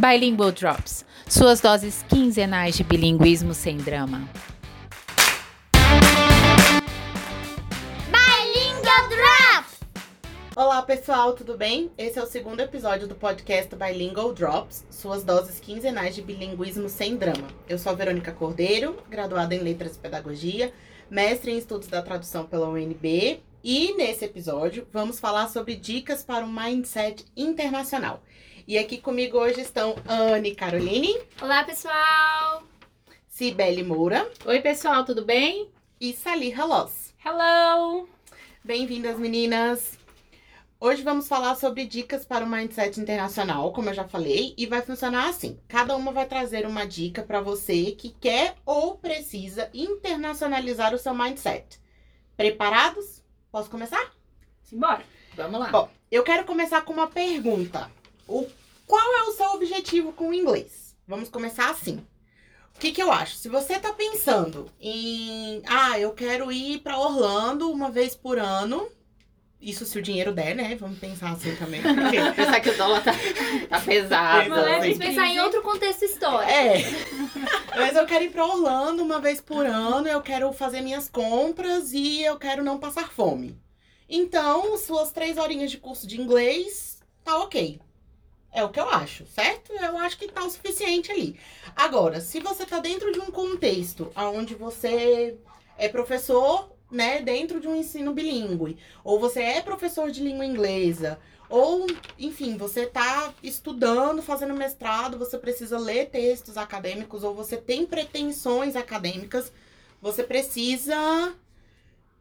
Bilingual Drops, suas doses quinzenais de bilinguismo sem drama. Bilingual Drops! Olá pessoal, tudo bem? Esse é o segundo episódio do podcast Bilingual Drops, suas doses quinzenais de bilinguismo sem drama. Eu sou a Verônica Cordeiro, graduada em Letras e Pedagogia, mestre em Estudos da Tradução pela UNB, e nesse episódio vamos falar sobre dicas para um mindset internacional. E aqui comigo hoje estão Anne Caroline. Olá, pessoal! Cibele Moura. Oi, pessoal, tudo bem? E Saliha Loss. Hello! Bem-vindas, meninas! Hoje vamos falar sobre dicas para o mindset internacional, como eu já falei, e vai funcionar assim: cada uma vai trazer uma dica para você que quer ou precisa internacionalizar o seu mindset. Preparados? Posso começar? Simbora! Vamos lá! Bom, eu quero começar com uma pergunta. O qual é o seu objetivo com o inglês? Vamos começar assim. O que, que eu acho? Se você tá pensando em, ah, eu quero ir para Orlando uma vez por ano, isso se o dinheiro der, né? Vamos pensar assim também. Pensar que o dólar tá, tá pesado. Pois é, Vamos pensar em outro contexto histórico. É. Mas eu quero ir para Orlando uma vez por ano, eu quero fazer minhas compras e eu quero não passar fome. Então, suas três horinhas de curso de inglês, tá ok. É o que eu acho, certo? Eu acho que tá o suficiente ali. Agora, se você tá dentro de um contexto onde você é professor, né, dentro de um ensino bilíngue, ou você é professor de língua inglesa, ou, enfim, você tá estudando, fazendo mestrado, você precisa ler textos acadêmicos, ou você tem pretensões acadêmicas, você precisa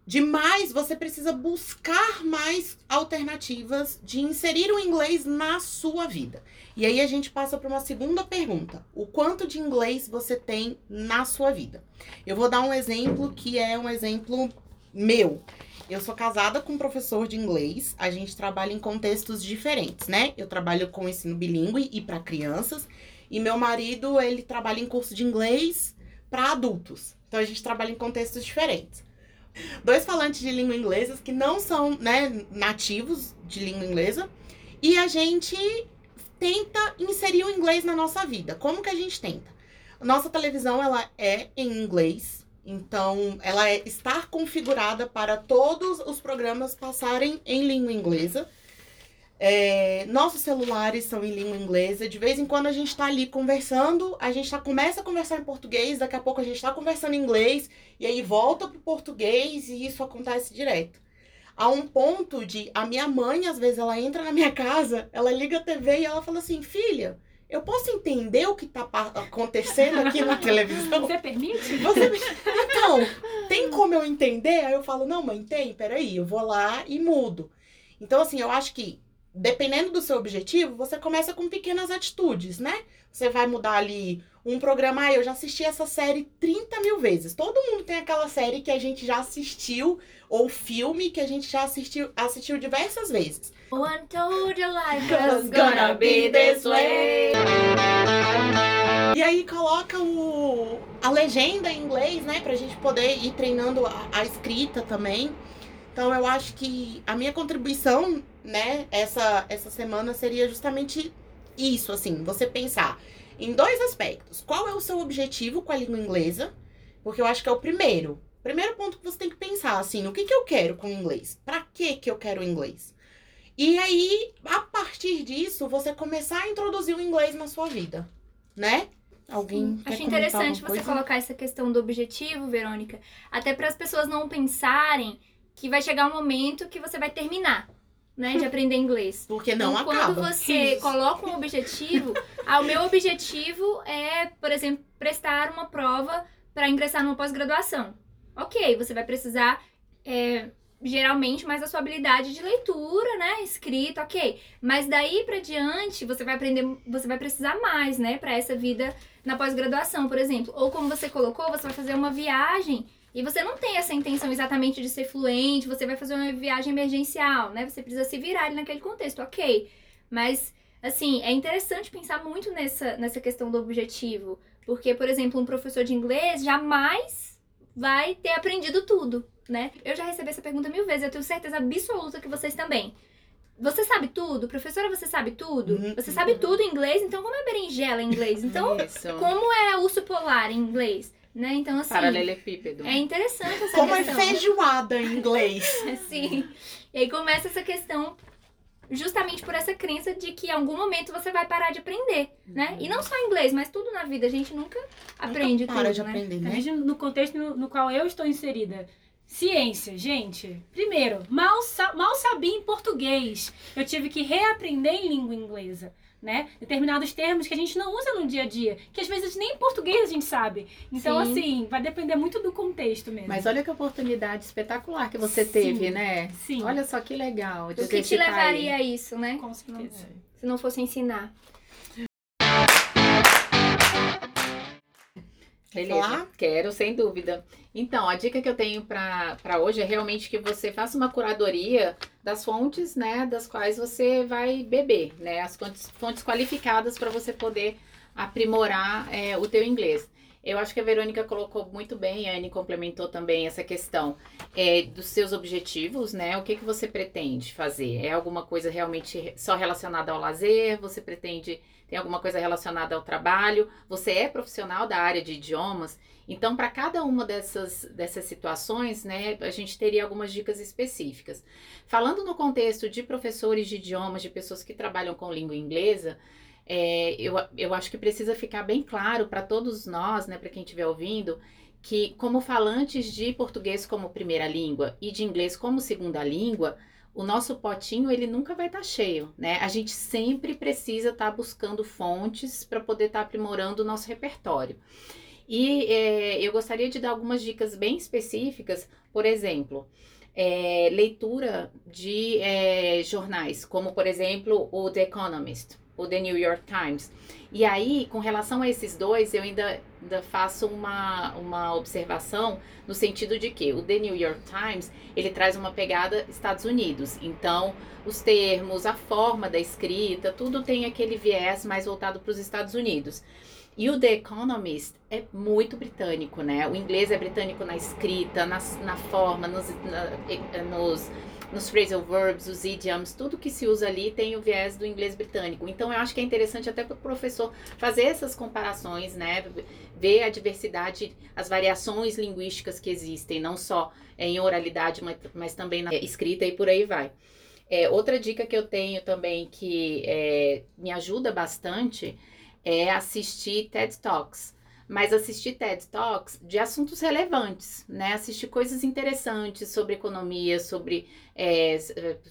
de mais, você precisa buscar mais alternativas de inserir o inglês na sua vida. E aí a gente passa para uma segunda pergunta: o quanto de inglês você tem na sua vida? Eu vou dar um exemplo que é um exemplo meu. Eu sou casada com um professor de inglês, a gente trabalha em contextos diferentes, né? Eu trabalho com ensino bilíngue e para crianças, e meu marido, ele trabalha em curso de inglês para adultos. Então a gente trabalha em contextos diferentes dois falantes de língua inglesa que não são né, nativos de língua inglesa e a gente tenta inserir o inglês na nossa vida. Como que a gente tenta? Nossa televisão ela é em inglês, então ela é, está configurada para todos os programas passarem em língua inglesa. É, nossos celulares são em língua inglesa. De vez em quando a gente está ali conversando, a gente tá, começa a conversar em português, daqui a pouco a gente está conversando em inglês, e aí volta pro português, e isso acontece direto. A um ponto de a minha mãe, às vezes, ela entra na minha casa, ela liga a TV e ela fala assim: filha, eu posso entender o que está acontecendo aqui na televisão? Você permite? Você... Então, tem como eu entender? Aí eu falo: não, mãe, tem, peraí, eu vou lá e mudo. Então, assim, eu acho que dependendo do seu objetivo, você começa com pequenas atitudes, né? Você vai mudar ali um programa. Ah, eu já assisti essa série 30 mil vezes. Todo mundo tem aquela série que a gente já assistiu, ou filme que a gente já assistiu, assistiu diversas vezes. One told your life was gonna be this way. E aí coloca o, a legenda em inglês, né? Pra gente poder ir treinando a, a escrita também. Então eu acho que a minha contribuição, né, essa, essa semana seria justamente isso, assim, você pensar em dois aspectos. Qual é o seu objetivo com a língua inglesa? Porque eu acho que é o primeiro. Primeiro ponto que você tem que pensar, assim, o que, que eu quero com o inglês? Pra que que eu quero o inglês? E aí, a partir disso, você começar a introduzir o inglês na sua vida, né? Alguém Acho interessante você colocar essa questão do objetivo, Verônica, até para as pessoas não pensarem que vai chegar um momento que você vai terminar, né, de aprender inglês. Porque não então, acaba. Quando você coloca um objetivo, ah, o meu objetivo é, por exemplo, prestar uma prova para ingressar numa pós-graduação. Ok, você vai precisar é, geralmente mais a sua habilidade de leitura, né, escrita, ok. Mas daí para diante você vai aprender, você vai precisar mais, né, para essa vida na pós-graduação, por exemplo. Ou como você colocou, você vai fazer uma viagem e você não tem essa intenção exatamente de ser fluente, você vai fazer uma viagem emergencial, né? Você precisa se virar ali naquele contexto, ok. Mas, assim, é interessante pensar muito nessa, nessa questão do objetivo. Porque, por exemplo, um professor de inglês jamais vai ter aprendido tudo, né? Eu já recebi essa pergunta mil vezes, eu tenho certeza absoluta que vocês também. Você sabe tudo? Professora, você sabe tudo? Uhum. Você sabe tudo em inglês? Então, como é berinjela em inglês? Então, Isso. como é urso polar em inglês? Né? Então, assim, Paralelepípedo. é interessante essa Como é questão. feijoada em inglês? Sim. E aí começa essa questão justamente por essa crença de que em algum momento você vai parar de aprender, né? E não só inglês, mas tudo na vida. A gente nunca aprende Nunca para tudo, de né? aprender, né? No contexto no, no qual eu estou inserida. Ciência, gente. Primeiro, mal, sa- mal sabia em português. Eu tive que reaprender em língua inglesa, né? Determinados termos que a gente não usa no dia a dia, que às vezes nem em português a gente sabe. Então, Sim. assim, vai depender muito do contexto mesmo. Mas olha que oportunidade espetacular que você Sim. teve, né? Sim. Olha só que legal. de O que te levaria aí. a isso, né? Com certeza. Se não fosse ensinar. Beleza. falar? Quero, sem dúvida. Então, a dica que eu tenho para hoje é realmente que você faça uma curadoria das fontes, né, das quais você vai beber, né, as fontes, fontes qualificadas para você poder aprimorar é, o teu inglês. Eu acho que a Verônica colocou muito bem, a Anne complementou também essa questão é, dos seus objetivos, né? O que, que você pretende fazer? É alguma coisa realmente só relacionada ao lazer? Você pretende tem alguma coisa relacionada ao trabalho, você é profissional da área de idiomas, então para cada uma dessas, dessas situações, né, a gente teria algumas dicas específicas. Falando no contexto de professores de idiomas, de pessoas que trabalham com língua inglesa, é, eu, eu acho que precisa ficar bem claro para todos nós, né, para quem estiver ouvindo, que como falantes de português como primeira língua e de inglês como segunda língua, o nosso potinho ele nunca vai estar cheio, né? A gente sempre precisa estar buscando fontes para poder estar aprimorando o nosso repertório. E é, eu gostaria de dar algumas dicas bem específicas, por exemplo, é, leitura de é, jornais, como por exemplo o The Economist, o The New York Times. E aí, com relação a esses dois, eu ainda, ainda faço uma, uma observação no sentido de que o The New York Times ele traz uma pegada Estados Unidos. Então, os termos, a forma da escrita, tudo tem aquele viés mais voltado para os Estados Unidos. E o The Economist é muito britânico, né? O inglês é britânico na escrita, na, na forma, nos, na, nos, nos phrasal verbs, os idioms, tudo que se usa ali tem o viés do inglês britânico. Então, eu acho que é interessante até para o professor fazer essas comparações, né? Ver a diversidade, as variações linguísticas que existem, não só em oralidade, mas, mas também na escrita e por aí vai. É, outra dica que eu tenho também que é, me ajuda bastante é assistir TED Talks. Mas assistir TED Talks de assuntos relevantes, né? Assistir coisas interessantes sobre economia, sobre é,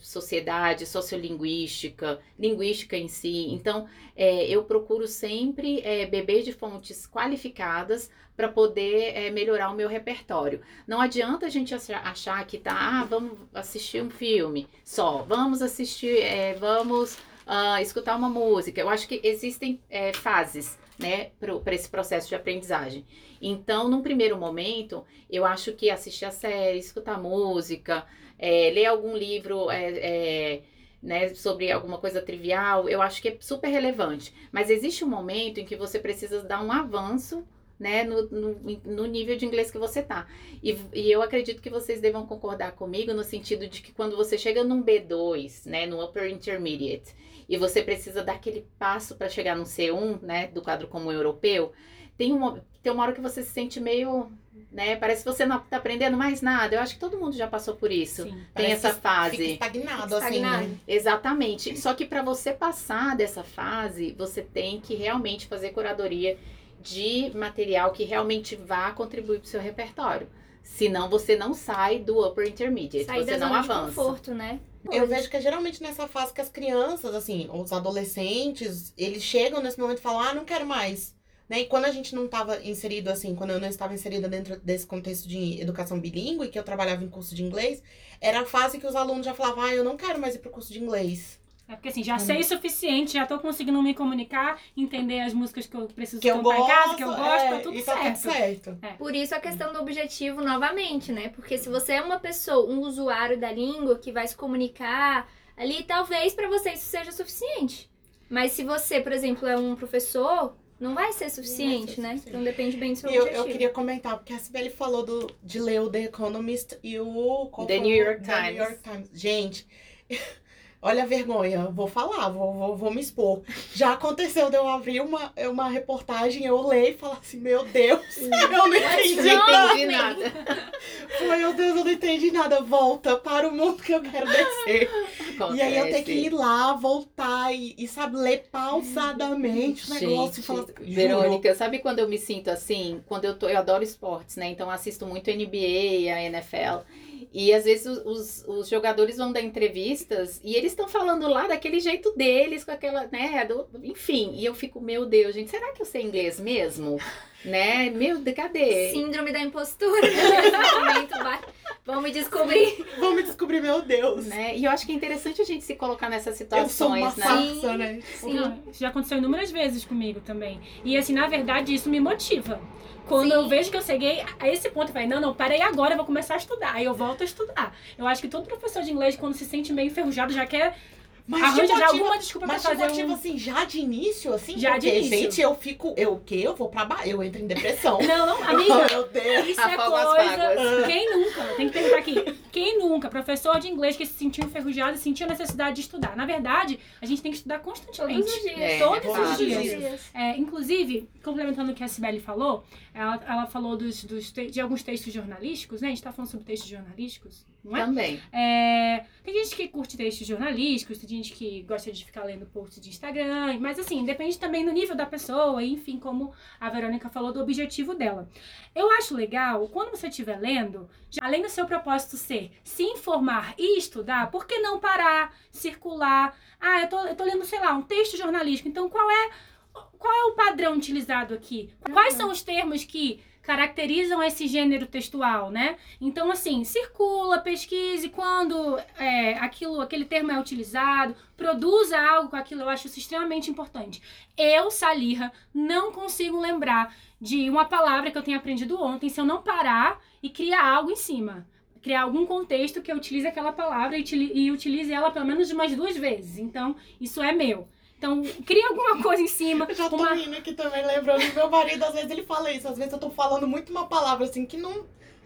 sociedade, sociolinguística, linguística em si. Então, é, eu procuro sempre é, beber de fontes qualificadas para poder é, melhorar o meu repertório. Não adianta a gente achar que tá, ah, vamos assistir um filme só, vamos assistir, é, vamos uh, escutar uma música. Eu acho que existem é, fases, né, para esse processo de aprendizagem. Então, num primeiro momento, eu acho que assistir a série, escutar música, é, ler algum livro é, né, sobre alguma coisa trivial, eu acho que é super relevante. Mas existe um momento em que você precisa dar um avanço né, no, no, no, nível de inglês que você tá. E, e, eu acredito que vocês devam concordar comigo no sentido de que quando você chega num B2, né, no Upper Intermediate, e você precisa dar aquele passo para chegar no C1, né, do quadro comum europeu, tem uma, tem uma hora que você se sente meio, né, parece que você não tá aprendendo mais nada. Eu acho que todo mundo já passou por isso. Sim. Tem essa fase. Fica estagnado, assim, Estagnado. né? Exatamente. Só que para você passar dessa fase, você tem que realmente fazer curadoria de material que realmente vá contribuir para o seu repertório. Senão você não sai do upper intermediate, Sair você da não zona de avança. conforto, né? Eu vejo que é geralmente nessa fase que as crianças, assim, os adolescentes, eles chegam nesse momento e falam, ah, não quero mais. Né? E quando a gente não estava inserido, assim, quando eu não estava inserida dentro desse contexto de educação bilíngue, que eu trabalhava em curso de inglês, era a fase que os alunos já falavam, ah, eu não quero mais ir pro curso de inglês. É porque assim, já sei o suficiente, já tô conseguindo me comunicar, entender as músicas que eu preciso Que eu comprar gosto, em casa, que eu gosto, é, tá tudo e tá certo. tudo certo. Por isso a questão do objetivo novamente, né? Porque se você é uma pessoa, um usuário da língua que vai se comunicar ali, talvez para você isso seja suficiente. Mas se você, por exemplo, é um professor, não vai ser suficiente, ser né? suficiente. Então depende bem do seu E eu, objetivo. eu queria comentar, porque a Sibeli falou do, de ler o The Economist e o... The New o- York The Times. New York Times. Gente, Olha a vergonha, vou falar, vou, vou, vou me expor. Já aconteceu de eu abrir uma, uma reportagem, eu leio e falar assim, meu Deus, eu não entendi Não nada. entendi nada. Falei, meu Deus, eu não entendi nada. Volta para o mundo que eu quero descer. E aí eu tenho que ir lá, voltar e, e sabe, ler pausadamente o negócio e falar assim. Verônica, sabe quando eu me sinto assim? Quando eu tô, eu adoro esportes, né? Então assisto muito NBA, a NFL. E às vezes os, os, jogadores vão dar entrevistas e eles estão falando lá daquele jeito deles, com aquela, né? do- enfim, e eu fico, meu Deus, gente, será que eu sei inglês mesmo? né? Meu, cadê? Síndrome da impostura. Momento. Vamos descobrir. Vão me descobrir, meu Deus. Né? E eu acho que é interessante a gente se colocar nessas Eu sou uma situações, né? farsa, né? Sim. Isso já aconteceu inúmeras vezes comigo também. E assim, na verdade, isso me motiva. Quando Sim. eu vejo que eu cheguei a esse ponto, eu falei, não, não, parei agora, eu vou começar a estudar. Aí eu volto a estudar. Eu acho que todo professor de inglês, quando se sente meio enferrujado, já quer Mas arranja já motiva- alguma desculpa pra Mas te fazer motiva um... assim, já de início, assim? Já de porque, início. gente, eu fico. Eu o quê? Eu vou pra baixo. Eu entro em depressão. Não, não, amiga, meu Deus. Isso é coisa. mágoas. Quem nunca? Tem que perguntar aqui. Quem nunca? Professor de inglês que se sentiu enferrujado e sentiu a necessidade de estudar. Na verdade, a gente tem que estudar constantemente. Todos os dias. É, Todos fato. os dias. dias. É, inclusive, complementando o que a Sibeli falou, ela, ela falou dos, dos te- de alguns textos jornalísticos, né? A gente tá falando sobre textos jornalísticos, não é? Também. É, tem gente que curte textos jornalísticos, tem gente que gosta de ficar lendo posts de Instagram, mas assim, depende também do nível da pessoa, enfim, como a Verônica falou, do objetivo dela. Eu acho legal, quando você estiver lendo, já- além do seu propósito ser se informar e estudar, por que não parar, circular? Ah, eu tô, eu tô lendo, sei lá, um texto jornalístico, então qual é, qual é o padrão utilizado aqui? Quais são os termos que caracterizam esse gênero textual, né? Então, assim, circula, pesquise quando é, aquilo, aquele termo é utilizado, produza algo com aquilo, eu acho isso extremamente importante. Eu, Salirra, não consigo lembrar de uma palavra que eu tenha aprendido ontem se eu não parar e criar algo em cima. Criar algum contexto que eu utilize aquela palavra e, e utilize ela pelo menos umas duas vezes. Então, isso é meu. Então, cria alguma coisa em cima. Eu já tô uma- rindo aqui também, lembrando que meu marido, às vezes ele fala isso. Às vezes eu tô falando muito uma palavra assim que não,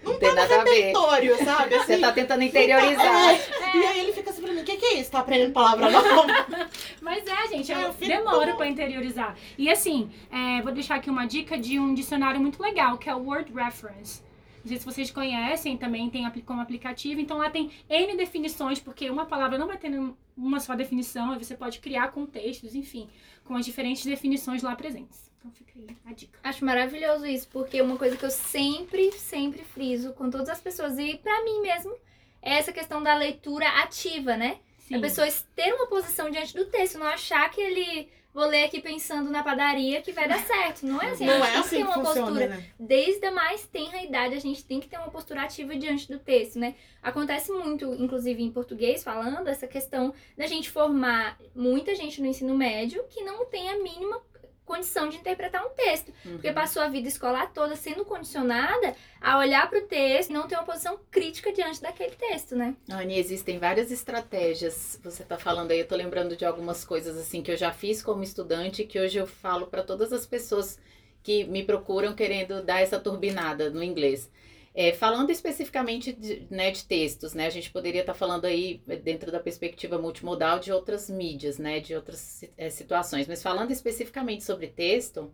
não Não tem tá no nada a ver. repertório, sabe? Você Assim, tá tentando interiorizar. É, E aí ele fica assim pra mim, o que, que é isso? Tá aprendendo palavra nova? Mas é, gente, eu, É, eu fico- demoro pra interiorizar. E assim, é, vou deixar aqui uma dica de um dicionário muito legal, que é o Word Reference. Não sei se vocês conhecem, também tem como aplicativo. Então lá tem N definições, porque uma palavra não vai ter um- uma só definição, aí você pode criar contextos, enfim, com as diferentes definições lá presentes. Então fica aí a dica. Acho maravilhoso isso, porque uma coisa que eu sempre, sempre friso com todas as pessoas, e pra mim mesmo, é essa questão da leitura ativa, né? Sim. A pessoa ter uma posição diante do texto, não achar que ele. Vou ler aqui pensando na padaria que vai dar certo. Não é assim. a Não gente é tem que assim ter que uma funciona, postura. né? Desde a mais tenra idade, a gente tem que ter uma postura ativa diante do texto, né? Acontece muito, inclusive em português, falando, essa questão da gente formar muita gente no ensino médio que não tem a mínima condição de interpretar um texto. Porque Uhum. passou a vida escolar toda sendo condicionada a olhar para o texto e não ter uma posição crítica diante daquele texto, né? Anny, existem várias estratégias. Você tá falando aí, eu tô lembrando de algumas coisas assim que eu já fiz como estudante, que hoje eu falo para todas as pessoas que me procuram querendo dar essa turbinada no inglês. É, falando especificamente de, né, de textos, né? A gente poderia estar falando aí, dentro da perspectiva multimodal, de outras mídias, né? De outras é, situações. Mas falando especificamente sobre texto,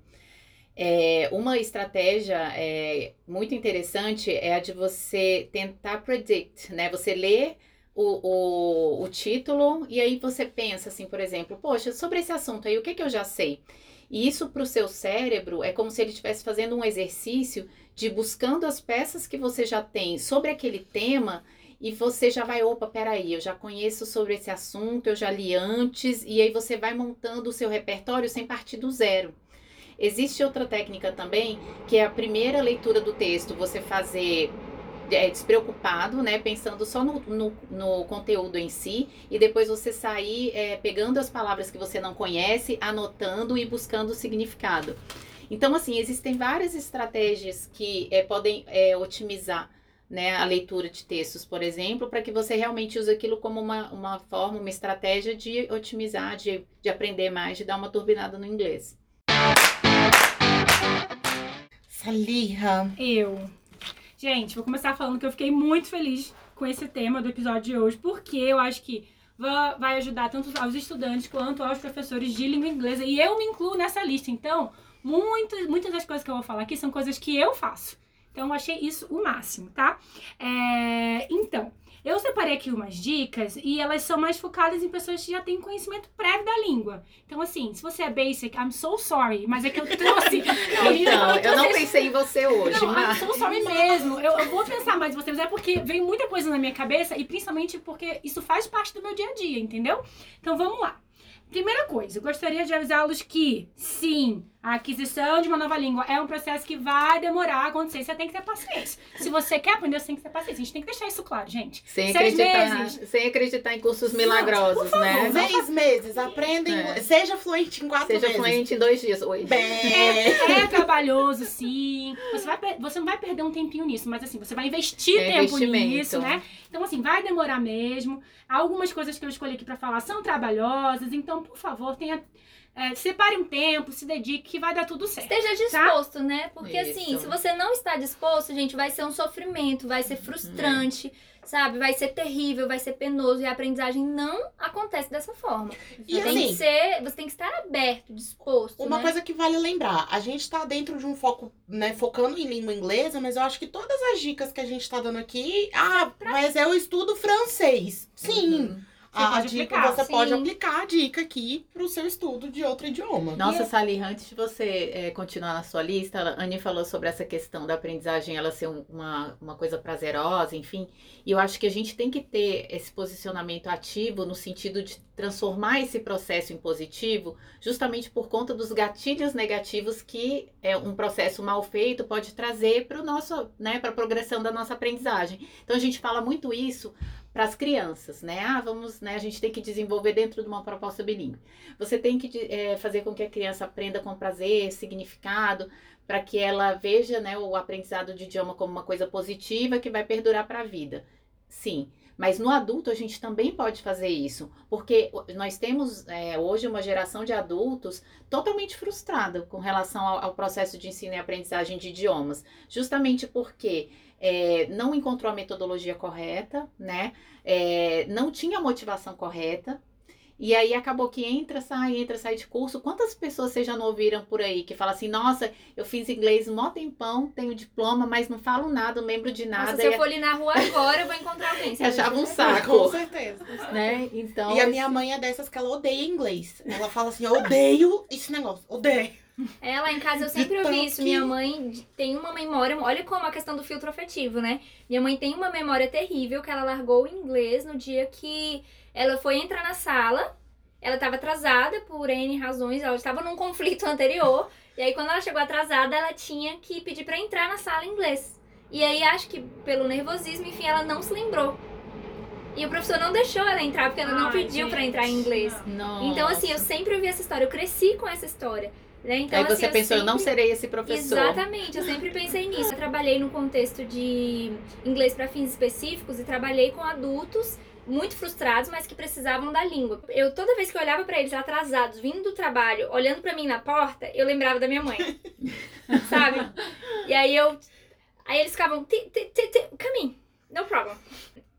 é, uma estratégia é, muito interessante é a de você tentar predict, né? Você lê o, o, o título e aí você pensa assim, por exemplo, poxa, sobre esse assunto aí, o que, que eu já sei? E isso para o seu cérebro é como se ele estivesse fazendo um exercício de buscando as peças que você já tem sobre aquele tema e você já vai, opa, peraí, eu já conheço sobre esse assunto, eu já li antes, e aí você vai montando o seu repertório sem partir do zero. Existe outra técnica também, que é a primeira leitura do texto, você fazer é, despreocupado, né? Pensando só no, no, no conteúdo em si, e depois você sair é, pegando as palavras que você não conhece, anotando e buscando o significado. Então, assim, existem várias estratégias que é, podem é, otimizar né, a leitura de textos, por exemplo, para que você realmente use aquilo como uma, uma forma, uma estratégia de otimizar, de, de aprender mais, de dar uma turbinada no inglês. Salirra. Eu. Gente, vou começar falando que eu fiquei muito feliz com esse tema do episódio de hoje, porque eu acho que va- vai ajudar tanto aos estudantes quanto aos professores de língua inglesa. E eu me incluo nessa lista. Então, muitas, muitas das coisas que eu vou falar aqui são coisas que eu faço. Então, eu achei isso o máximo, tá? É, então, eu separei aqui umas dicas e elas são mais focadas em pessoas que já têm conhecimento prévio da língua. Então, assim, se você é basic, I'm so sorry, mas é que eu trouxe. Então, eu não pensei em você hoje, não, I'm mas. so sorry mesmo. Eu, eu vou pensar mais em você, mas é porque vem muita coisa na minha cabeça e principalmente porque isso faz parte do meu dia a dia, entendeu? Então vamos lá. Primeira coisa, eu gostaria de avisá-los que, sim, a aquisição de uma nova língua é um processo que vai demorar a acontecer. Você tem que ter paciência. Se você quer aprender, você tem que ter paciência. A gente tem que deixar isso claro, gente. Sem Seis acreditar, meses. sem acreditar em cursos milagrosos, né? Seis meses, aprenda É. Seja fluente em quatro Seja meses. fluente em dois dias. Oi. Bem. É trabalhoso, sim. Você, vai, você não vai perder um tempinho nisso, mas assim, você vai investir É tempo nisso, né? Então, assim, vai demorar mesmo. Algumas coisas que eu escolhi aqui pra falar são trabalhosas, então, por favor, tenha. é, separe um tempo, se dedique, que vai dar tudo certo. Esteja disposto, né? Porque Isso. assim, se você não está disposto, gente, vai ser um sofrimento, vai ser frustrante, sabe? Vai ser terrível, vai ser penoso e a aprendizagem não acontece dessa forma. E Você tem assim- que ser, você tem que estar aberto, disposto, Uma né? coisa que vale lembrar, a gente tá dentro de um foco, né, focando em língua inglesa, mas eu acho que todas as dicas que a gente tá dando aqui, ah, mas eu estudo francês. Sim, Uhum. A, pode dica aplicar, você sim. pode aplicar a dica aqui pro seu estudo de outro idioma. Nossa, Sally, antes de você eh, continuar na sua lista, a Anne falou sobre essa questão da aprendizagem ela ser um- uma, uma coisa prazerosa, enfim. E eu acho que a gente tem que ter esse posicionamento ativo no sentido de transformar esse processo em positivo, justamente por conta dos gatilhos negativos que é, um processo mal feito pode trazer para o nosso, né, para a progressão da nossa aprendizagem. Então a gente fala muito isso para as crianças, né? Ah, vamos, né? A gente tem que desenvolver dentro de uma proposta bilíngue. Você tem que eh, fazer com que a criança aprenda com prazer, significado, para que ela veja, né, o aprendizado de idioma como uma coisa positiva que vai perdurar para a vida. Sim. Mas no adulto a gente também pode fazer isso, porque nós temos eh, hoje uma geração de adultos totalmente frustrada com relação ao, ao processo de ensino e aprendizagem de idiomas, justamente porque é, não encontrou a metodologia correta, né? É, não tinha a motivação correta. E aí acabou que entra, sai, entra, sai de curso. Quantas pessoas vocês já não ouviram por aí que falam assim, nossa, eu fiz inglês um mó tempão, tenho diploma, mas não falo nada, não lembro de nada. Nossa, se eu e, for ali na rua agora, eu vou encontrar alguém. Você achava um saco. Com certeza. né? Então, E a minha mãe é dessas que ela odeia inglês. Ela fala assim, eu odeio esse negócio, odeio. É, lá em casa eu sempre ouvi isso. Minha mãe tem uma memória. Olha como a questão do filtro afetivo, né? Minha mãe tem uma memória terrível que ela largou o inglês no dia que ela foi entrar na sala. Ela estava atrasada por N razões, ela estava num conflito anterior. E aí, quando ela chegou atrasada, ela tinha que pedir pra entrar na sala em inglês. E aí, acho que pelo nervosismo, enfim, ela não se lembrou. E o professor não deixou ela entrar, porque ela não Ai, pediu pra entrar em inglês. nossa. Então, assim, eu sempre ouvi essa história, eu cresci com essa história. Né? Então, aí você assim, pensou, eu não sempre- serei esse professor. Exatamente, eu sempre pensei nisso. Eu trabalhei no contexto de inglês para fins específicos e trabalhei com adultos muito frustrados, mas que precisavam da língua. Eu toda vez que eu olhava para eles atrasados, vindo do trabalho, olhando para mim na porta, eu lembrava da minha mãe. sabe? E aí eu aí eles ficavam "Ti- ti- ti- ti- come in, no problem.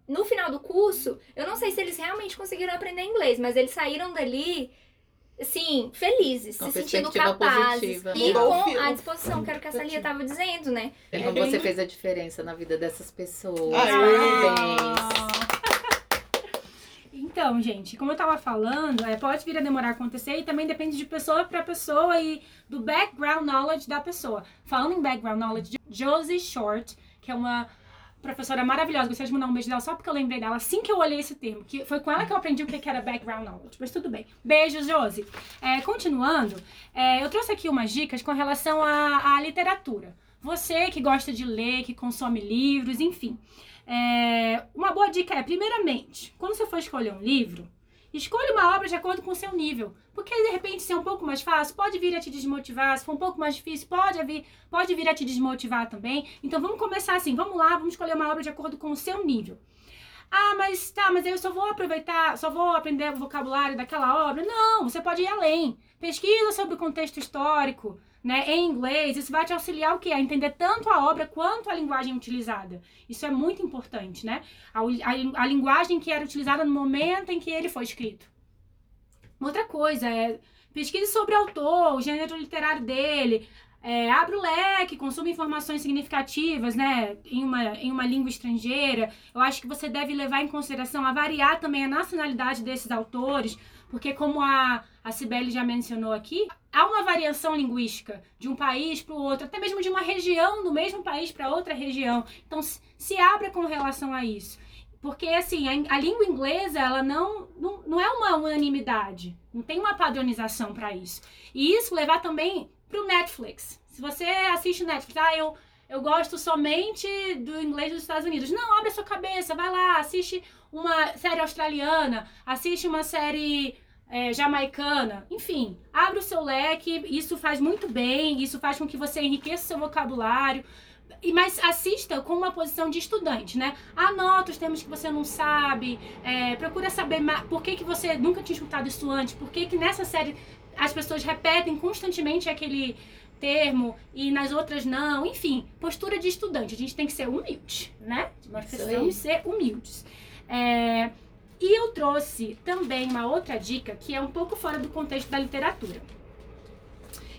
No final do curso, eu não sei se eles realmente conseguiram aprender inglês, mas eles saíram dali assim, felizes, Com se sentindo capazes positiva, e né? O com a disposição, que era o que a Salia estava dizendo, né? É como bem- você fez a diferença na vida dessas pessoas. Ai, Parabéns. Então, gente, como eu tava falando, é, pode vir a demorar a acontecer e também depende de pessoa para pessoa e do background knowledge da pessoa. Falando em background knowledge, Josie Short, que é uma professora maravilhosa, gostaria de mandar um beijo dela só porque eu lembrei dela assim que eu olhei esse termo, que foi com ela que eu aprendi o que era background knowledge, mas tudo bem. Beijo, Josie. É, continuando, é, eu trouxe aqui umas dicas com relação à, à literatura. Você que gosta de ler, que consome livros, enfim. É, uma boa dica é, primeiramente, quando você for escolher um livro, escolha uma obra de acordo com o seu nível. Porque de repente, se é um pouco mais fácil, pode vir a te desmotivar. Se for um pouco mais difícil, pode vir, pode vir a te desmotivar também. Então vamos começar assim, vamos lá, vamos escolher uma obra de acordo com o seu nível. Ah, mas tá, mas eu só vou aproveitar, só vou aprender o vocabulário daquela obra. Não, você pode ir além. Pesquisa sobre o contexto histórico, né, em inglês. Isso vai te auxiliar o quê? A entender tanto a obra quanto a linguagem utilizada. Isso é muito importante, né? A, a, a linguagem que era utilizada no momento em que ele foi escrito. Outra coisa é pesquise sobre o autor, o gênero literário dele, é, abre o leque, consuma informações significativas, né, em uma, em uma língua estrangeira. Eu acho que você deve levar em consideração a variar também a nacionalidade desses autores, porque como a, a Cibele já mencionou aqui, há uma variação linguística de um país para o outro, até mesmo de uma região do mesmo país para outra região. Então, se abra com relação a isso. Porque, assim, a, a língua inglesa, ela não, não, não é uma unanimidade. Não tem uma padronização para isso. E isso levar também pro Netflix. Se você assiste Netflix, ah, eu, eu gosto somente do inglês dos Estados Unidos. Não, abre a sua cabeça, vai lá, assiste uma série australiana, assiste uma série é, jamaicana, enfim, abre o seu leque, isso faz muito bem, isso faz com que você enriqueça o seu vocabulário. E, mas assista com uma posição de estudante, né? Anota os termos que você não sabe, é, procura saber por que, que você nunca tinha escutado isso antes, por que, que nessa série as pessoas repetem constantemente aquele termo e nas outras não. Enfim, postura de estudante. A gente tem que ser humilde, né? Nós precisamos ser humildes. É... E eu trouxe também uma outra dica que é um pouco fora do contexto da literatura.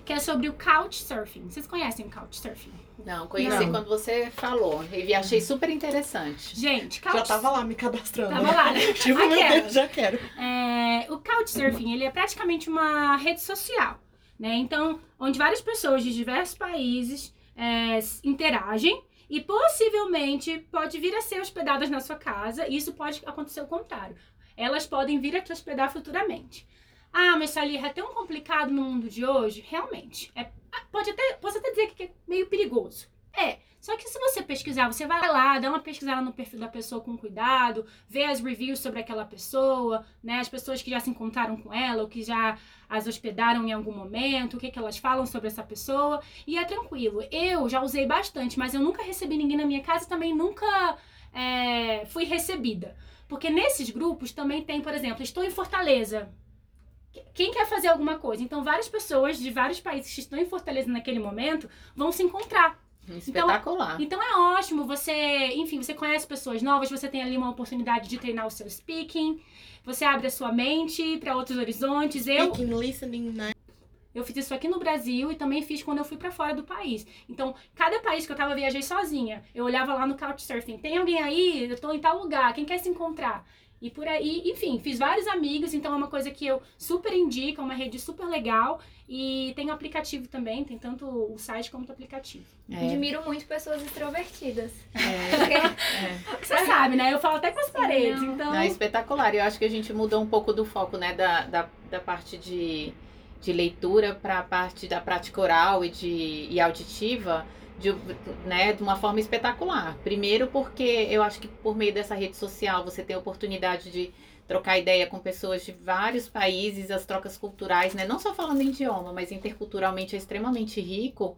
Que é sobre o couchsurfing. Vocês conhecem o couchsurfing? Não, conheci Não. quando você falou. E achei super interessante. Gente, Já couch... tava lá me cadastrando. Tava lá, né? tipo, meu. Deus, já quero. É, o Couchsurfing, ele é praticamente uma rede social, né? Então, onde várias pessoas de diversos países é, interagem e possivelmente pode vir a ser hospedadas na sua casa. E isso pode acontecer o contrário. Elas podem vir a te hospedar futuramente. Ah, mas Sally, é tão complicado no mundo de hoje? Realmente. É, pode até, posso até dizer que é meio perigoso. É. Só que se você pesquisar, você vai lá, dá uma pesquisada no perfil da pessoa com cuidado, vê as reviews sobre aquela pessoa, né? As pessoas que já se encontraram com ela ou que já as hospedaram em algum momento, o que, que elas falam sobre essa pessoa. E é tranquilo. Eu já usei bastante, mas eu nunca recebi ninguém na minha casa e também nunca é, fui recebida. Porque nesses grupos também tem, por exemplo, estou em Fortaleza. Quem quer fazer alguma coisa? Então, várias pessoas de vários países que estão em Fortaleza naquele momento vão se encontrar. Espetacular. Então é ótimo, você, enfim, você conhece pessoas novas, você tem ali uma oportunidade de treinar o seu speaking, você abre a sua mente para outros horizontes. Eu, Speaking, listening, né? eu fiz isso aqui no Brasil e também fiz quando eu fui para fora do país. Então, cada país que eu tava, eu viajei sozinha. Eu olhava lá no Couchsurfing, tem alguém aí? Eu tô em tal lugar, quem quer se encontrar? E por aí, enfim, fiz vários amigos, então é uma coisa que eu super indico, é uma rede super legal. E tem o aplicativo também, tem tanto o site como o aplicativo. É, Admiro muito pessoas extrovertidas. é. Você sabe, né? Eu falo até com as paredes, não. então... Não, é espetacular. Eu acho que a gente mudou um pouco do foco, né, da, da, da parte de, de leitura para a parte da prática oral e, de, e auditiva de, né, de uma forma espetacular. Primeiro porque eu acho que por meio dessa rede social você tem a oportunidade de trocar ideia com pessoas de vários países, as trocas culturais, né, não só falando em idioma, mas interculturalmente é extremamente rico.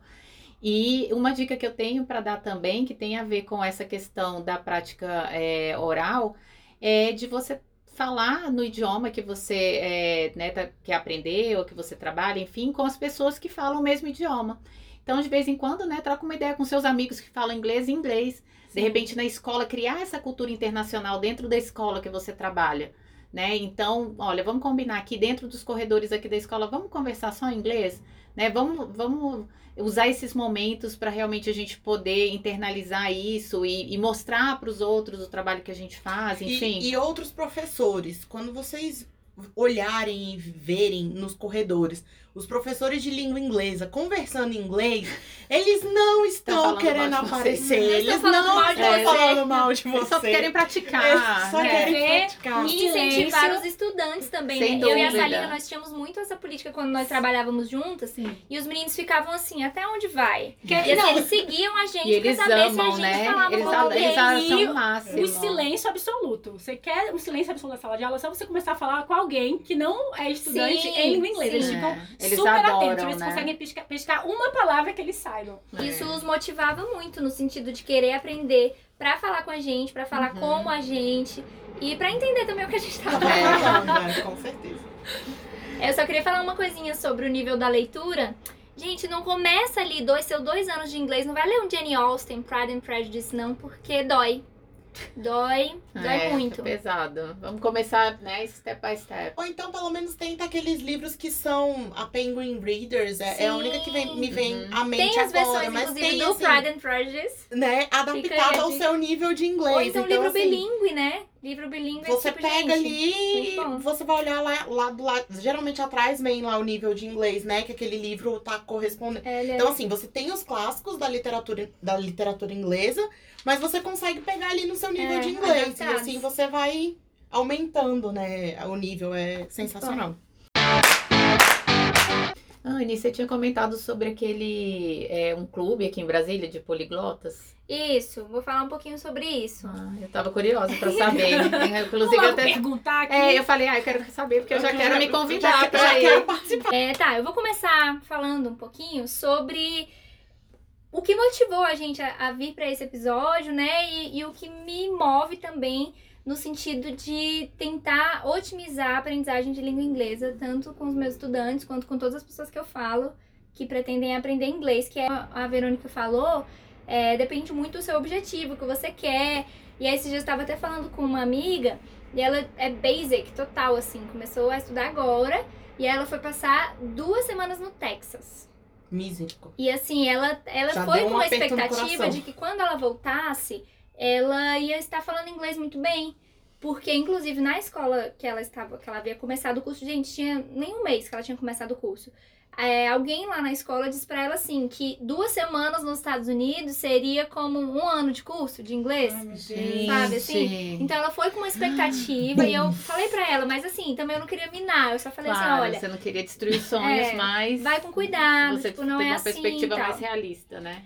E uma dica que eu tenho para dar também, que tem a ver com essa questão da prática é, oral, é de você falar no idioma que você é, né, tá- quer aprender ou que você trabalha, enfim, com as pessoas que falam o mesmo idioma. Então, de vez em quando, né, troca uma ideia com seus amigos que falam inglês em inglês. De repente, na escola, criar essa cultura internacional dentro da escola que você trabalha. Né? Então, olha, vamos combinar aqui dentro dos corredores aqui da escola, vamos conversar só em inglês, né? Vamos, vamos usar esses momentos para realmente a gente poder internalizar isso e, e mostrar para os outros o trabalho que a gente faz, enfim. E, e outros professores, quando vocês olharem e verem nos corredores os professores de língua inglesa conversando em inglês, eles não estão falando querendo aparecer. Eles Eles estão não mal de estão você. falando mal de Eles você. só querem praticar. Eles só né? querem É. praticar. E incentivar os estudantes também, Sem né? Eu e a. Salina, nós tínhamos muito essa política quando nós trabalhávamos juntas. E os meninos ficavam assim, até onde vai? Que- E assim, não, eles seguiam a gente E eles pra saber se a amam, gente né? falava Eles, com a- alguém. eles E o máximo. silêncio absoluto. Você quer um silêncio absoluto na sala de aula, é só você começar a falar qual alguém que não é estudante Sim, em língua inglesa. Eles sim. ficam É, eles super adoram, atentos, eles né? conseguem pescar, pescar uma palavra que eles saibam. É. Isso os motivava muito no sentido de querer aprender pra falar com a gente, pra falar Uhum. como a gente e pra entender também o que a gente tava Tá falando. falando, né? Com certeza. Eu só queria falar uma coisinha sobre o nível da leitura. Gente, não começa ali dois, seus dois anos de inglês, não vai ler um Jane Austen, Pride and Prejudice, não, porque dói. Dói, dói É, muito. é pesado. Vamos começar, né, step by step. Ou então, pelo menos, tenta aqueles livros que são a Penguin Readers. É, é a única que vem- me vem Uhum. à mente Tem as agora. versões, Mas inclusive, tem, do assim, Pride and Prejudice. né, Fica aí adaptado a ao seu nível de inglês. Ou então, livro assim, bilíngue, né? Livro bilíngue é Você tipo, pega gente, ali, bom. você vai olhar lá, lá do lado. Geralmente atrás vem lá o nível de inglês, né? Que aquele livro tá correspondendo. Ele é- Então, assim, você tem os clássicos da literatura, da literatura inglesa, mas você consegue pegar ali no seu nível É, de inglês. E assim você vai aumentando, né? O nível é sensacional. Anne, você tinha comentado sobre aquele, é, um clube aqui em Brasília de poliglotas. Isso, vou falar um pouquinho sobre isso. Ah, eu tava curiosa pra saber. Inclusive, eu até... perguntar aqui. É, eu falei, ah, eu quero saber, porque eu já quero me já, convidar pra já ir. quero participar. É, tá, eu vou começar falando um pouquinho sobre o que motivou a gente a, a vir pra esse episódio, né? E, e o que me move também no sentido de tentar otimizar a aprendizagem de língua inglesa, tanto com os meus estudantes quanto com todas as pessoas que eu falo que pretendem aprender inglês, que é a Verônica falou, é, depende muito do seu objetivo, o que você quer. E aí, esses dias eu estava até falando com uma amiga, e ela é basic, total, assim, começou a estudar agora, e ela foi passar duas semanas no Texas. Mísico. E assim, ela, ela Já foi com no expectativa de que quando ela voltasse, ela ia estar falando inglês muito bem. Porque, inclusive, na escola que ela estava, que ela havia começado o curso, gente, tinha nem um mês que ela tinha começado o curso. É, alguém lá na escola disse pra ela assim que duas semanas nos Estados Unidos seria como um ano de curso de inglês. Ai, Deus. Sabe, assim? Então ela foi com uma expectativa e eu falei pra ela, mas assim, também eu não queria minar. Eu só falei Claro, assim, olha, você não queria destruir sonhos, É, mas vai com cuidado, você tipo, não teve é uma assim. perspectiva tal. mais realista, né?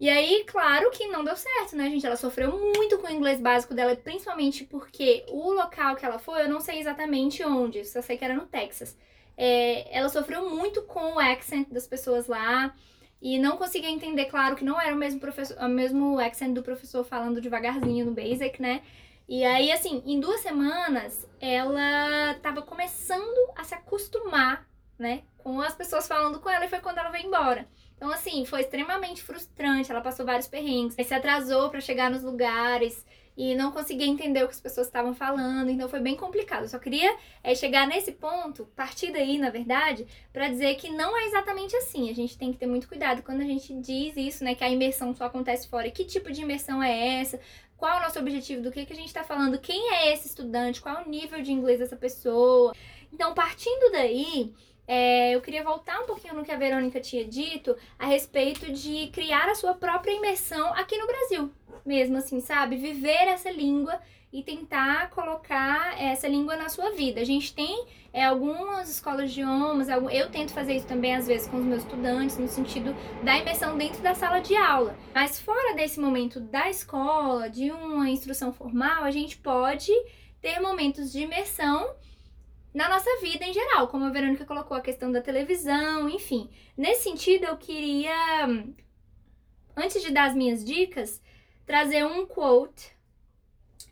E aí, claro que não deu certo, né, gente? Ela sofreu muito com o inglês básico dela, principalmente porque o local que ela foi, eu não sei exatamente onde, só sei que era no Texas. É, ela sofreu muito com o accent das pessoas lá e não conseguia entender, claro, que não era o mesmo professor, o mesmo accent do professor falando devagarzinho no basic, né? E aí, assim, em duas semanas, ela tava começando a se acostumar, né, com as pessoas falando com ela e foi quando ela veio embora. Então, assim, foi extremamente frustrante. Ela passou vários perrengues. Se atrasou pra chegar nos lugares e não conseguia entender o que as pessoas estavam falando. Então, foi bem complicado. Eu só queria é, chegar nesse ponto, partir daí, na verdade, pra dizer que não é exatamente assim. A gente tem que ter muito cuidado quando a gente diz isso, né? Que a imersão só acontece fora. Que tipo de imersão é essa? Qual é o nosso objetivo? Do que, que a gente tá falando? Quem é esse estudante? Qual é o nível de inglês dessa pessoa? Então, partindo daí, é, eu queria voltar um pouquinho no que a Verônica tinha dito a respeito de criar a sua própria imersão aqui no Brasil, mesmo assim, sabe? Viver essa língua e tentar colocar essa língua na sua vida. A gente tem é, algumas escolas de idiomas, eu tento fazer isso também às vezes com os meus estudantes, no sentido da imersão dentro da sala de aula. Mas fora desse momento da escola, de uma instrução formal, a gente pode ter momentos de imersão na nossa vida em geral, como a Verônica colocou a questão da televisão, enfim. Nesse sentido, eu queria, antes de dar as minhas dicas, trazer um quote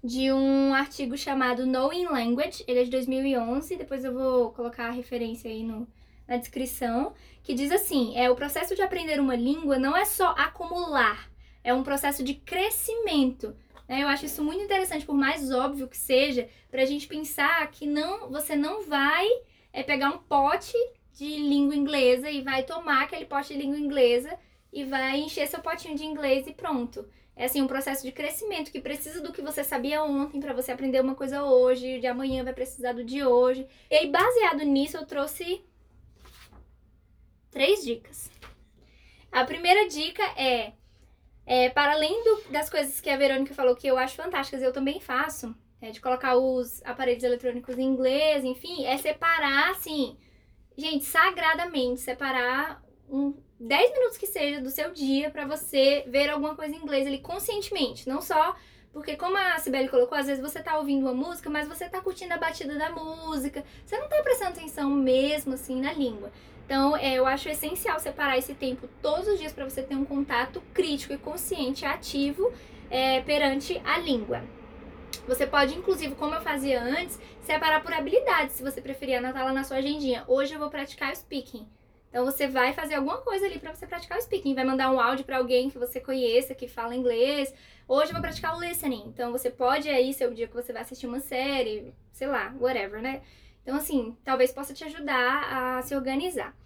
de um artigo chamado Knowing Language, ele é de 2011, depois eu vou colocar a referência aí no, na descrição, que diz assim: é o processo de aprender uma língua não é só acumular, é um processo de crescimento. né? Eu acho isso muito interessante, por mais óbvio que seja, pra gente pensar que não, você não vai é, pegar um pote de língua inglesa e vai tomar aquele pote de língua inglesa e vai encher seu potinho de inglês e pronto. É assim um processo de crescimento que precisa do que você sabia ontem pra você aprender uma coisa hoje, de amanhã vai precisar do de hoje. E aí, baseado nisso, eu trouxe três dicas. A primeira dica é, é para além do- das coisas que a Verônica falou que eu acho fantásticas, eu também faço, é, de colocar os aparelhos eletrônicos em inglês, enfim, é separar, assim, gente, sagradamente, separar um 10 minutos que seja do seu dia pra você ver alguma coisa em inglês ali conscientemente, não só Porque como a Sibeli colocou, às vezes você tá ouvindo uma música, mas você tá curtindo a batida da música. Você não tá prestando atenção mesmo, assim, na língua. Então, é, eu acho essencial separar esse tempo todos os dias para você ter um contato crítico e consciente, ativo, é, perante a língua. Você pode, inclusive, como eu fazia antes, separar por habilidades, se você preferir anotar lá na sua agendinha. Hoje eu vou praticar o speaking. Então você vai fazer alguma coisa ali para você praticar o speaking, vai mandar um áudio para alguém que você conheça, que fala inglês. Hoje eu vou praticar o listening. Então você pode aí ser o dia que você vai assistir uma série, sei lá, whatever, né? Então assim, talvez possa te ajudar a se organizar.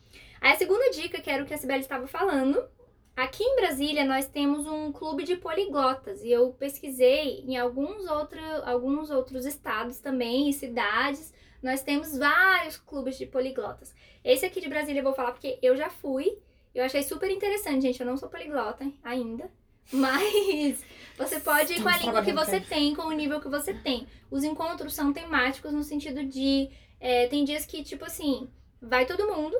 Aí a segunda dica, que era o que a Sibeli estava falando, Aqui em Brasília nós temos um clube de poliglotas e eu pesquisei em alguns, outro, alguns outros estados também e cidades. Nós temos vários clubes de poliglotas. Esse aqui de Brasília eu vou falar porque eu já fui. Eu achei super interessante, gente. Eu não sou poliglota ainda. Mas você pode ir com a língua que você tem, com o nível que você tem. Os encontros são temáticos no sentido de. É, tem dias que, tipo assim, vai todo mundo,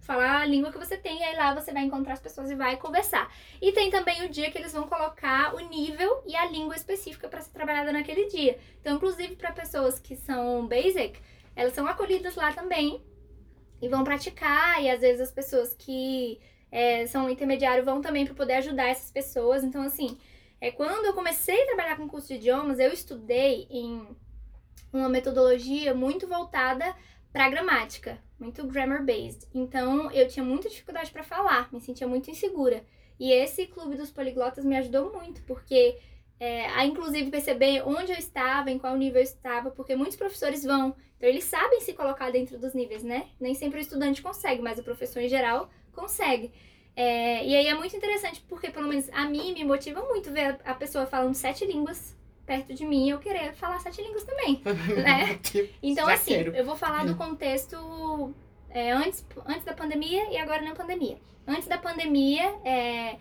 falar a língua que você tem, e aí lá você vai encontrar as pessoas e vai conversar. E tem também o dia que eles vão colocar o nível e a língua específica para ser trabalhada naquele dia. Então, inclusive para pessoas que são basic, elas são acolhidas lá também e vão praticar, e às vezes as pessoas que é, são intermediário vão também para poder ajudar essas pessoas. Então, assim, é, quando eu comecei a trabalhar com curso de idiomas, eu estudei em uma metodologia muito voltada para gramática, muito grammar based. Então eu tinha muita dificuldade para falar, me sentia muito insegura. E esse clube dos poliglotas me ajudou muito, porque é, a inclusive perceber onde eu estava, em qual nível eu estava, porque muitos professores vão, então eles sabem se colocar dentro dos níveis, né? Nem sempre o estudante consegue, mas o professor em geral consegue. É, e aí é muito interessante, porque pelo menos a mim me motiva muito ver a pessoa falando sete línguas perto de mim, eu querer falar sete línguas também, né? Então, Já assim, quero. eu vou falar do contexto é, antes, antes da pandemia e agora na pandemia. Antes da pandemia, é,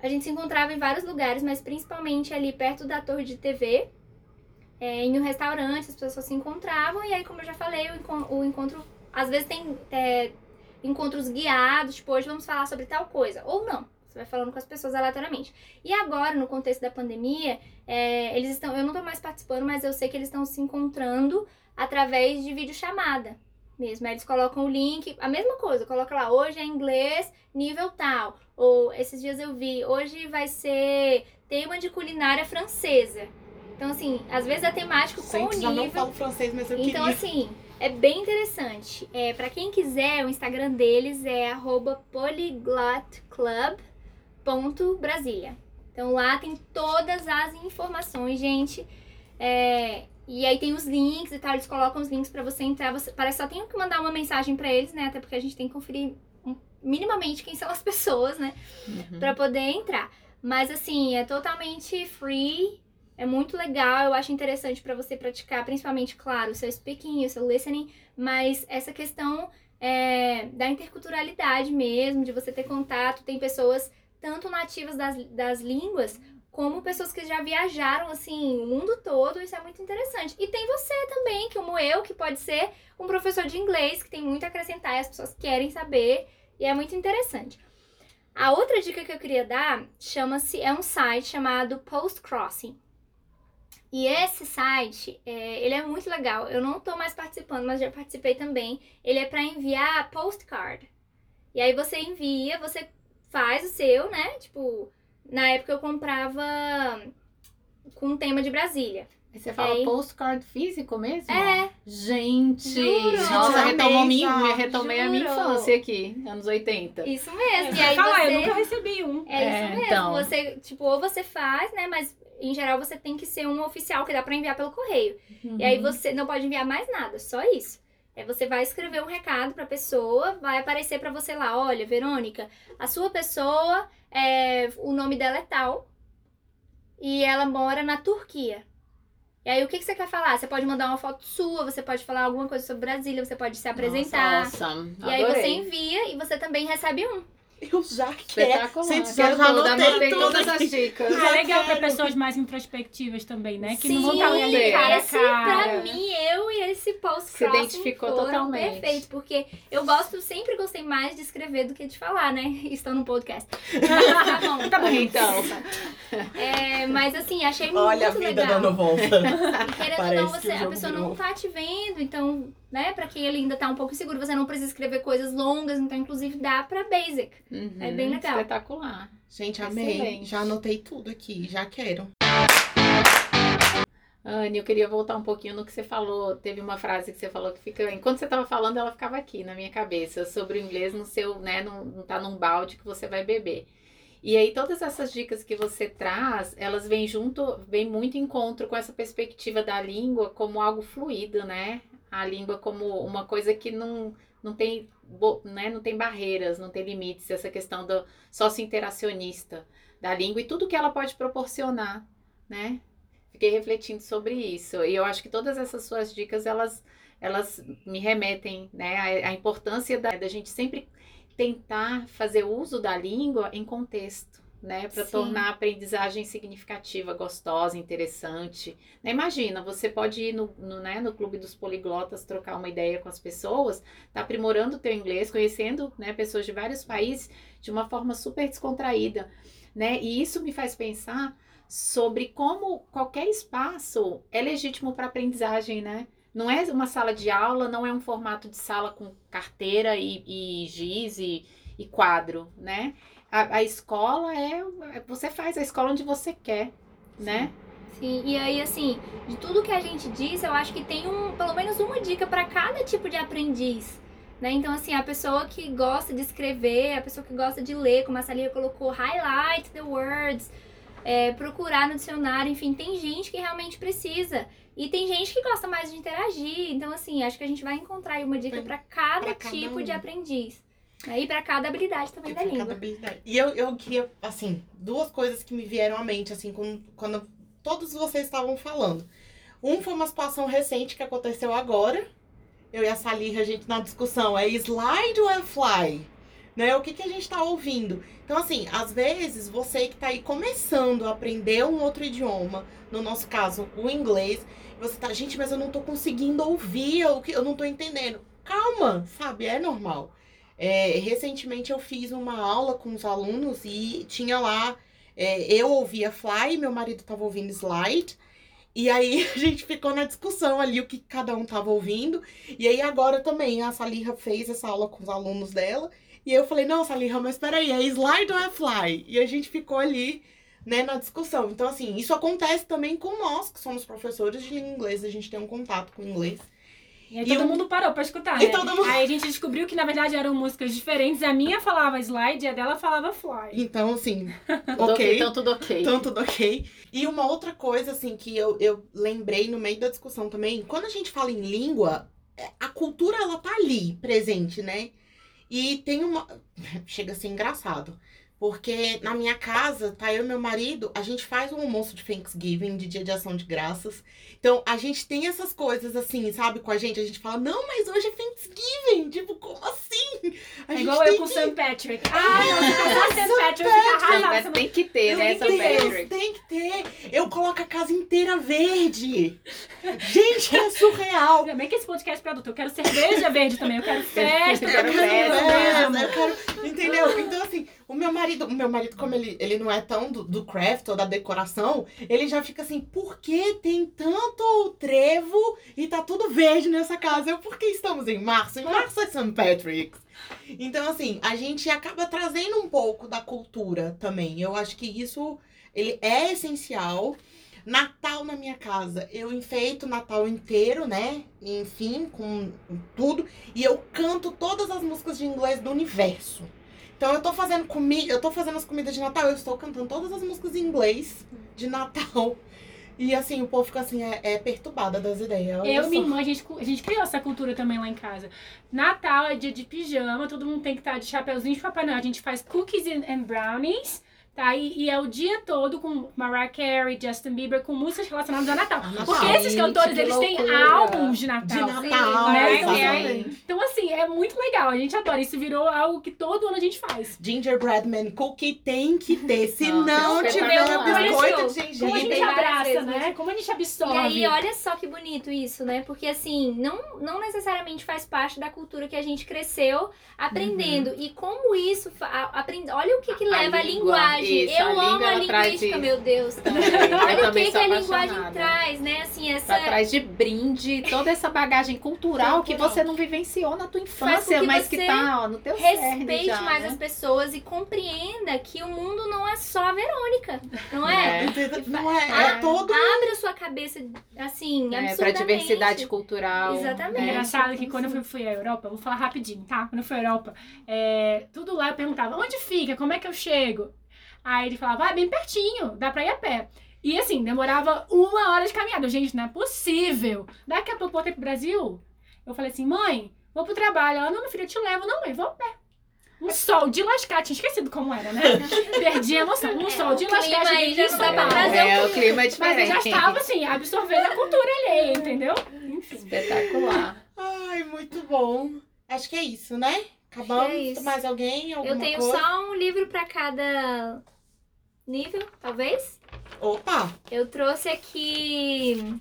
a gente se encontrava em vários lugares, mas principalmente ali perto da torre de TV, é, em um restaurante, as pessoas se encontravam, e aí, como eu já falei, o, o encontro, às vezes tem é, encontros guiados, tipo, hoje vamos falar sobre tal coisa, ou não. Você vai falando com as pessoas aleatoriamente. E agora, no contexto da pandemia, é, eles estão. Eu não estou mais participando, mas eu sei que eles estão se encontrando através de videochamada mesmo. Aí eles colocam o link, a mesma coisa, coloca lá, hoje é inglês, nível tal. Ou esses dias eu vi, hoje vai ser tema de culinária francesa. Então, assim, às vezes é temático com o nível. Eu não falo francês, mas eu Então, queria. assim, é bem interessante. É, para quem quiser, o Instagram deles é Brasília. Então lá tem todas as informações, gente. É, e aí tem os links e tal, eles colocam os links para você entrar. Você, parece que só tem que mandar uma mensagem para eles, né? Até porque a gente tem que conferir minimamente quem são as pessoas, né? Uhum. Para poder entrar. Mas assim, é totalmente free. É muito legal, eu acho interessante para você praticar, principalmente, claro, o seu speaking, o seu listening, mas essa questão é, da interculturalidade mesmo, de você ter contato. Tem pessoas tanto nativas das, das línguas, como pessoas que já viajaram, assim, o mundo todo, isso é muito interessante. E tem você também, como eu, que pode ser um professor de inglês, que tem muito a acrescentar e as pessoas querem saber, e é muito interessante. A outra dica que eu queria dar chama-se, é um site chamado Post Crossing. E esse site, é, ele é muito legal. Eu não tô mais participando, mas já participei também. Ele é para enviar postcard. E aí você envia, você faz o seu, né? Tipo, na época eu comprava com o tema de Brasília. Você fala aí... postcard físico mesmo? É. Gente, Juro. nossa, retomou minha, me retomei a minha infância aqui, anos 80. Isso mesmo. É, e aí falar, você... eu nunca recebi um. É, é isso mesmo. Então... Você, tipo, ou você faz, né? Mas em geral você tem que ser um oficial que dá para enviar pelo correio. Uhum. E aí você não pode enviar mais nada, só isso. É, você vai escrever um recado para a pessoa, vai aparecer para você lá, olha, Verônica, a sua pessoa, é, o nome dela é tal e ela mora na Turquia. E aí, o que, que você quer falar? Você pode mandar uma foto sua, você pode falar alguma coisa sobre Brasília, você pode se apresentar. Nossa, awesome. E aí você envia e você também recebe um. Eu já quero. Espetacular. Gente, já, anotei, todas as dicas. Ah, legal pra quero. pessoas mais introspectivas também, né? Que Sim, não vão estar ali cara a esse, cara. pra mim, eu e esse Se post-crossing identificou totalmente. perfeito, porque eu gosto, sempre gostei mais de escrever do que de falar, né? Estou no podcast. tá bom. Tá bom, Então, É, mas assim, achei Olha a muito vida legal. dando volta. E querendo ou não, você, a pessoa virou. não tá te vendo, então, né, pra quem ele ainda tá um pouco seguro, você não precisa escrever coisas longas, então, inclusive, dá pra basic. uhum, É bem legal. Espetacular. Gente, amei. Excelente. Já anotei tudo aqui, já quero. Anne, eu queria voltar um pouquinho no que você falou. Teve uma frase que você falou que fica. Enquanto você estava falando, ela ficava aqui na minha cabeça. Sobre o inglês no seu, né? Não, não tá num balde que você vai beber. E aí, todas essas dicas que você traz, elas vêm junto, vêm muito encontro com essa perspectiva da língua como algo fluido, né? A língua como uma coisa que não, não tem, né? não tem barreiras, não tem limites. Essa questão do sócio-interacionista da língua e tudo que ela pode proporcionar, né? Fiquei refletindo sobre isso. E eu acho que todas essas suas dicas, elas, elas me remetem, né? à importância da, da gente sempre tentar fazer uso da língua em contexto, né? Para tornar a aprendizagem significativa, gostosa, interessante. Né? Imagina, você pode ir no, no, né, no clube dos poliglotas, trocar uma ideia com as pessoas, tá aprimorando o teu inglês, conhecendo né, pessoas de vários países de uma forma super descontraída, né? E isso me faz pensar sobre como qualquer espaço é legítimo para aprendizagem, né? Não é uma sala de aula, não é um formato de sala com carteira e, e giz e, e quadro, né? A, a escola é. Você faz a escola onde você quer, né? Sim, e aí, assim, de tudo que a gente disse, eu acho que tem um, pelo menos uma dica para cada tipo de aprendiz. Né? Então, assim, a pessoa que gosta de escrever, a pessoa que gosta de ler, como a Salia colocou, highlight the words, é, procurar no dicionário, enfim, tem gente que realmente precisa. E tem gente que gosta mais de interagir. Então, assim, acho que a gente vai encontrar aí uma dica para cada pra cada tipo um. de aprendiz. Né? E para cada habilidade também da Pra cada língua. habilidade. E eu, eu queria, assim, duas coisas que me vieram à mente, assim, quando, quando todos vocês estavam falando. Um foi uma situação recente que aconteceu agora. Eu e a Salih, a gente na discussão, é slide ou é fly? Né? O que, que a gente tá ouvindo? Então, assim, às vezes você que tá aí começando a aprender um outro idioma, no nosso caso, o inglês, você tá, gente, mas eu não tô conseguindo ouvir, eu, eu não tô entendendo. Calma, sabe? É normal. É, recentemente eu fiz uma aula com os alunos e tinha lá, é, eu ouvia fly, meu marido tava ouvindo slide. E aí a gente ficou na discussão ali o que cada um tava ouvindo. E aí agora também a Salirra fez essa aula com os alunos dela. E eu falei, não, Salirra, mas peraí, é slide ou é fly? E a gente ficou ali, né, na discussão. Então, assim, isso acontece também com nós, que somos professores de língua inglesa, a gente tem um contato com o inglês. E aí E todo eu- mundo parou pra escutar, E né? todo mundo- Aí a gente descobriu que, na verdade, eram músicas diferentes. A minha falava slide e a dela falava fly. Então, assim, Tudo ok. Então tudo ok. Então, tudo ok. E uma outra coisa, assim, que eu, eu lembrei no meio da discussão também, quando a gente fala em língua, é, a cultura, ela tá ali, presente, né? E tem uma. Chega a ser engraçado. Porque na minha casa, tá eu e meu marido, a gente faz um almoço de Thanksgiving, de dia de ação de graças. Então, a gente tem essas coisas assim, sabe, com a gente. A gente fala, não, mas hoje é Thanksgiving. Tipo, como assim? A É gente igual eu com que- St. Patrick. Ah, não, se passar St. Patrick, eu arrasada. Mas tem que ter, né, Deus, Patrick? tem que ter. Eu coloco a casa inteira verde. Gente, é surreal. Ainda bem que esse podcast é pra adulto. Eu quero cerveja verde também. Eu quero festa. Eu quero eu quero festa. É, eu quero, entendeu? Então, assim, o meu marido, o meu marido, como ele, ele não é tão do, do craft ou da decoração, ele já fica assim, por que tem tanto trevo e tá tudo verde nessa casa? Eu, porque estamos em março? Em março é St. Patrick's. Então, assim, a gente acaba trazendo um pouco da cultura também. Eu acho que isso ele é essencial. Natal na minha casa, eu enfeito o Natal inteiro, né? Enfim, com tudo. E eu canto todas as músicas de inglês do universo. Então eu tô fazendo comida, eu tô fazendo as comidas de Natal, eu estou cantando todas as músicas em inglês de Natal. E assim, o povo fica assim, é, é perturbada das ideias. olha Eu e minha irmã, a gente, a gente criou essa cultura também lá em casa. Natal é dia de pijama, todo mundo tem que estar de chapeuzinho de Papai Noel. A gente faz cookies and brownies, tá? E, e é o dia todo com Mariah Carey, Justin Bieber, com músicas relacionadas ao Natal. Natal. Porque esses Gente, cantores, que eles têm loucura. álbuns de De Natal. Natal, né? exatamente. Então, assim, é muito legal. A gente adora. Isso virou algo que todo ano a gente faz. Gingerbread Man Cookie tem que ter. Se Nossa, não é tiver espetacular. biscoito de Como a gengibre. gente abraça, vezes, né? Como a gente absorve. E aí, olha só que bonito isso, né? Porque assim, não, não necessariamente faz parte da cultura que a gente cresceu aprendendo. E como isso a- aprende, olha o que, que A leva a, língua, linguagem. Isso, Eu a amo língua, a traz linguística, meu Deus. Também. Olha o que, que a linguagem traz, né? Assim, essa. Trás de brinde, toda essa bagagem cultural que você não vivenciou na tua infância, que mas que tá ó, no teu cerne Respeite já, mais né? as pessoas e compreenda que o mundo não é só a Verônica, não é? Não é, é Ah, todo. Abre a sua cabeça, assim, É, pra diversidade cultural. Exatamente. É né? engraçado que quando eu fui, fui à Europa, eu vou falar rapidinho, tá? Quando eu fui à Europa, é, tudo lá eu perguntava, onde fica? Como é que eu chego? Aí ele falava, ah, é bem pertinho, dá pra ir a pé. E assim, demorava uma hora de caminhada. Gente, não é possível. Daqui a pouco eu voltei pro Brasil, eu falei assim, mãe, vou pro trabalho. Ela, não, meu filho, eu te levo. Não, mãe, vou a pé. Um sol de lascar, tinha esquecido como era, né? Perdi a noção. Um É, sol de lascar, clima aí cheguei já né? trazer É, o o clima é Mas eu diferente. já estava, assim, absorvendo a cultura alheia, entendeu? Enfim. Espetacular. Ai, muito bom. Acho que é isso, né? Acabamos. É. Mais alguém? Alguma Eu tenho coisa? só um livro pra cada nível, talvez. Opa! Eu trouxe aqui.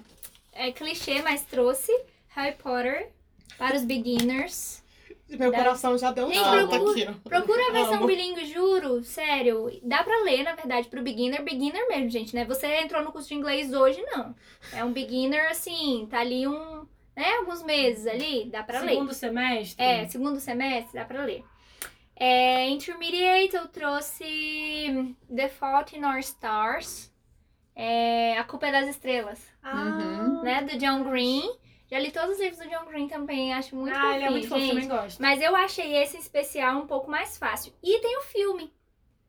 É clichê, mas trouxe Harry Potter para os beginners. Meu Dá- coração já deu um Gente, salto procura- aqui. Procura a versão Amo. bilíngue, juro, sério. Dá pra ler, na verdade, pro beginner, beginner mesmo, gente, né? Você entrou no curso de inglês hoje, não. É um beginner, assim, tá ali um, né, alguns meses ali, dá pra ler. Segundo semestre. É, segundo semestre, dá pra ler. É, intermediate, eu trouxe The Fault in Our Stars. É, a Culpa é das Estrelas, Uhum. né? Do John Green. Já li todos os livros do John Green também, acho muito ah, ele é muito fofo, também gosto. Mas eu achei esse em especial um pouco mais fácil. E tem o filme.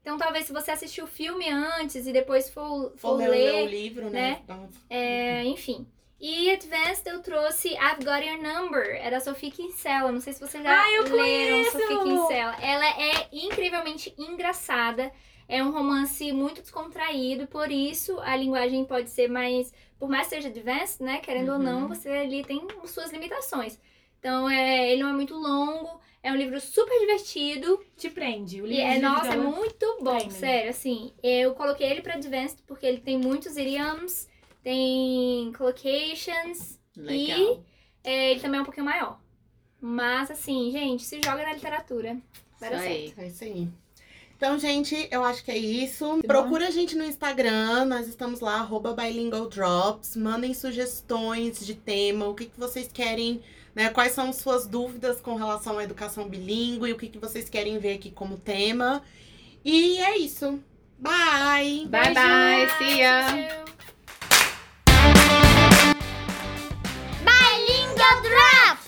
Então talvez se você assistir o filme antes e depois for, for Vou ler, ler, ler o livro, né? é, enfim. E Advanced eu trouxe I've Got Your Number, é da Sophie Kinsella. Não sei se vocês já Ah, eu leram conheço! Sophie Kinsella. Ela é incrivelmente engraçada. É um romance muito descontraído, por isso a linguagem pode ser mais. Por mais que seja advanced, né? Querendo ou não, Uhum. você ali tem suas limitações. Então, é, ele não é muito longo, é um livro super divertido. Te prende. O livro é, nossa, é muito bom, Prende. sério, assim. Eu coloquei ele pra Advanced porque ele tem muitos idioms, tem collocations, Legal. é, ele também é um pouquinho maior. Mas, assim, gente, se joga na literatura. Vai dar certo. É isso aí. Então, gente, eu acho que é isso. Procura a gente no Instagram, nós estamos lá, arroba Bilingual Drops. Mandem sugestões de tema, o que, que vocês querem, né? Quais são suas dúvidas com relação à educação bilíngue, o que, que vocês querem ver aqui como tema. E é isso. Bye! Bye, bye. See ya. Драфт!